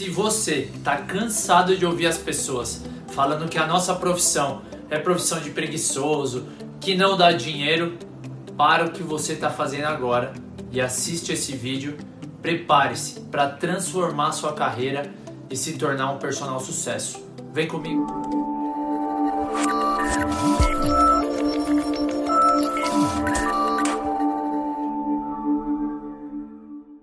Se você está cansado de ouvir as pessoas falando que a nossa profissão é profissão de preguiçoso, que não dá dinheiro, para o que você está fazendo agora e assiste esse vídeo. Prepare-se para transformar sua carreira e se tornar um personal sucesso. Vem comigo.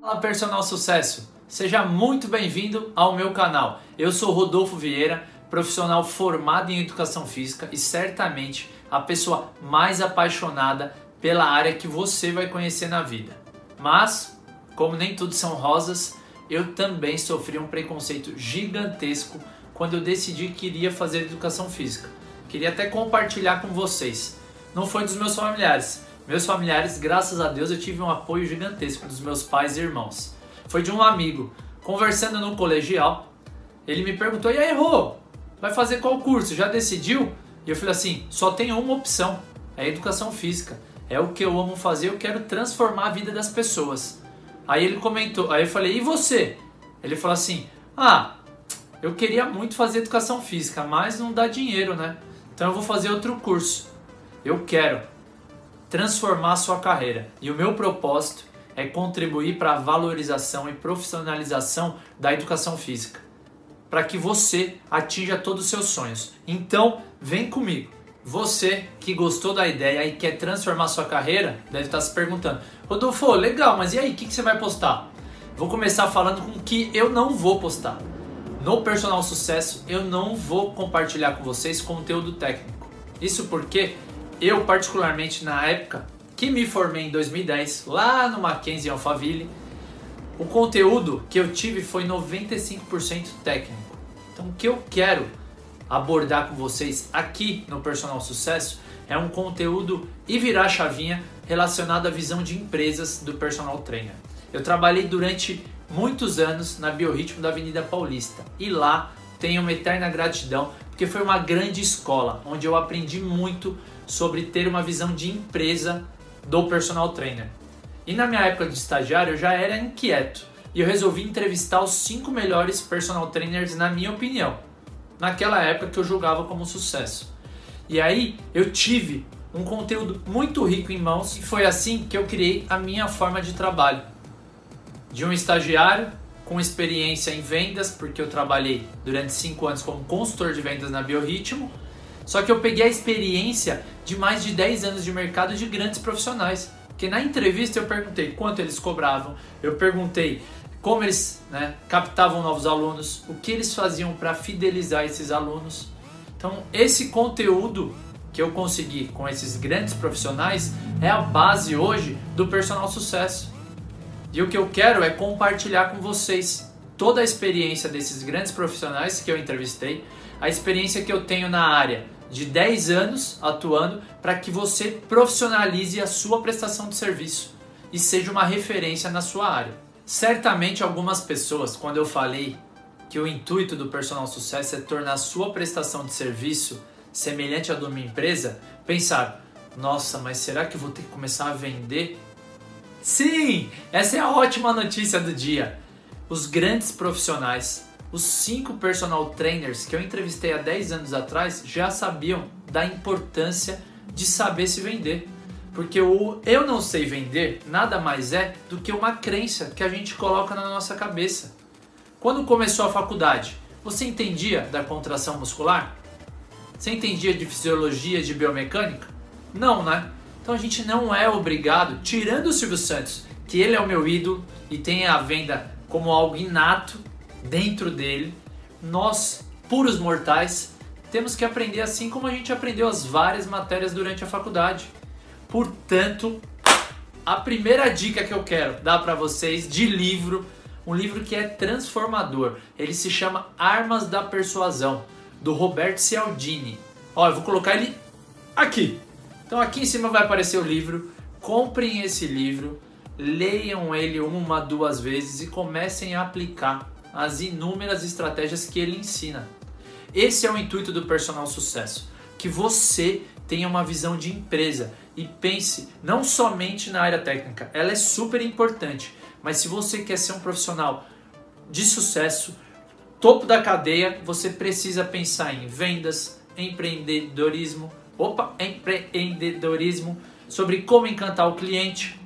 Fala personal sucesso. Seja muito bem-vindo ao meu canal. Eu sou Rodolfo Vieira, profissional formado em educação física e certamente a pessoa mais apaixonada pela área que você vai conhecer na vida. Mas, como nem tudo são rosas, eu também sofri um preconceito gigantesco quando eu decidi que iria fazer educação física. Queria até compartilhar com vocês. Não foi dos meus familiares. Meus familiares, graças a Deus, eu tive um apoio gigantesco dos meus pais e irmãos foi de um amigo. Conversando no colegial, ele me perguntou: E aí, Rô, vai fazer qual curso? Já decidiu? E eu falei assim: só tem uma opção: é educação física. É o que eu amo fazer, eu quero transformar a vida das pessoas. Aí ele comentou, aí eu falei: E você? Ele falou assim: Ah, eu queria muito fazer educação física, mas não dá dinheiro, né? Então eu vou fazer outro curso. Eu quero transformar a sua carreira. E o meu propósito é contribuir para a valorização e profissionalização da educação física, para que você atinja todos os seus sonhos. Então, vem comigo. Você que gostou da ideia e quer transformar sua carreira, deve estar se perguntando: Rodolfo, legal, mas e aí, o que, que você vai postar? Vou começar falando com o que eu não vou postar. No Personal Sucesso, eu não vou compartilhar com vocês conteúdo técnico. Isso porque eu, particularmente na época, que me formei em 2010, lá no Mackenzie Alphaville, o conteúdo que eu tive foi 95% técnico. Então, o que eu quero abordar com vocês aqui no Personal Sucesso é um conteúdo e virar chavinha relacionado à visão de empresas do personal trainer. Eu trabalhei durante muitos anos na Biorritmo da Avenida Paulista e lá tenho uma eterna gratidão porque foi uma grande escola onde eu aprendi muito sobre ter uma visão de empresa do personal trainer. E na minha época de estagiário eu já era inquieto e eu resolvi entrevistar os cinco melhores personal trainers na minha opinião, naquela época que eu julgava como sucesso. E aí eu tive um conteúdo muito rico em mãos e foi assim que eu criei a minha forma de trabalho. De um estagiário com experiência em vendas, porque eu trabalhei durante cinco anos como consultor de vendas na Biorritmo, só que eu peguei a experiência de mais de 10 anos de mercado de grandes profissionais. Porque na entrevista eu perguntei quanto eles cobravam, eu perguntei como eles né, captavam novos alunos, o que eles faziam para fidelizar esses alunos. Então, esse conteúdo que eu consegui com esses grandes profissionais é a base hoje do personal sucesso. E o que eu quero é compartilhar com vocês toda a experiência desses grandes profissionais que eu entrevistei, a experiência que eu tenho na área de 10 anos atuando para que você profissionalize a sua prestação de serviço e seja uma referência na sua área. Certamente algumas pessoas, quando eu falei que o intuito do personal sucesso é tornar a sua prestação de serviço semelhante à de uma empresa, pensaram: nossa, mas será que vou ter que começar a vender? Sim, essa é a ótima notícia do dia. Os grandes profissionais os cinco personal trainers que eu entrevistei há 10 anos atrás já sabiam da importância de saber se vender. Porque o eu não sei vender nada mais é do que uma crença que a gente coloca na nossa cabeça. Quando começou a faculdade, você entendia da contração muscular? Você entendia de fisiologia, de biomecânica? Não, né? Então a gente não é obrigado, tirando o Silvio Santos, que ele é o meu ídolo e tem a venda como algo inato, dentro dele, nós, puros mortais, temos que aprender assim como a gente aprendeu as várias matérias durante a faculdade. Portanto, a primeira dica que eu quero dar para vocês de livro, um livro que é transformador. Ele se chama Armas da Persuasão, do Roberto Cialdini. Ó, eu vou colocar ele aqui. Então aqui em cima vai aparecer o livro. Comprem esse livro, leiam ele uma, duas vezes e comecem a aplicar as inúmeras estratégias que ele ensina. Esse é o intuito do personal sucesso, que você tenha uma visão de empresa e pense não somente na área técnica, ela é super importante, mas se você quer ser um profissional de sucesso, topo da cadeia, você precisa pensar em vendas, empreendedorismo, opa, empreendedorismo, sobre como encantar o cliente.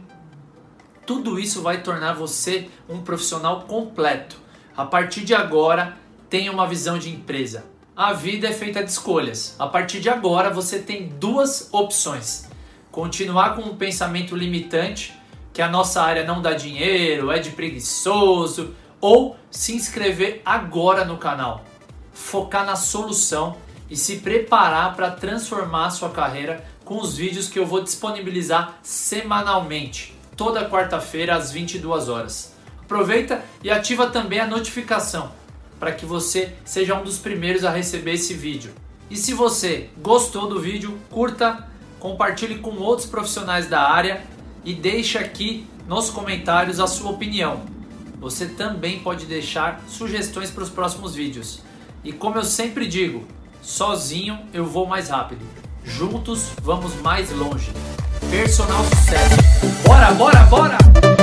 Tudo isso vai tornar você um profissional completo. A partir de agora, tenha uma visão de empresa. A vida é feita de escolhas. A partir de agora, você tem duas opções: continuar com um pensamento limitante, que a nossa área não dá dinheiro, é de preguiçoso, ou se inscrever agora no canal, focar na solução e se preparar para transformar sua carreira com os vídeos que eu vou disponibilizar semanalmente, toda quarta-feira às 22 horas. Aproveita e ativa também a notificação para que você seja um dos primeiros a receber esse vídeo. E se você gostou do vídeo, curta, compartilhe com outros profissionais da área e deixe aqui nos comentários a sua opinião. Você também pode deixar sugestões para os próximos vídeos. E como eu sempre digo, sozinho eu vou mais rápido. Juntos vamos mais longe. Personal sucesso. Bora, bora, bora!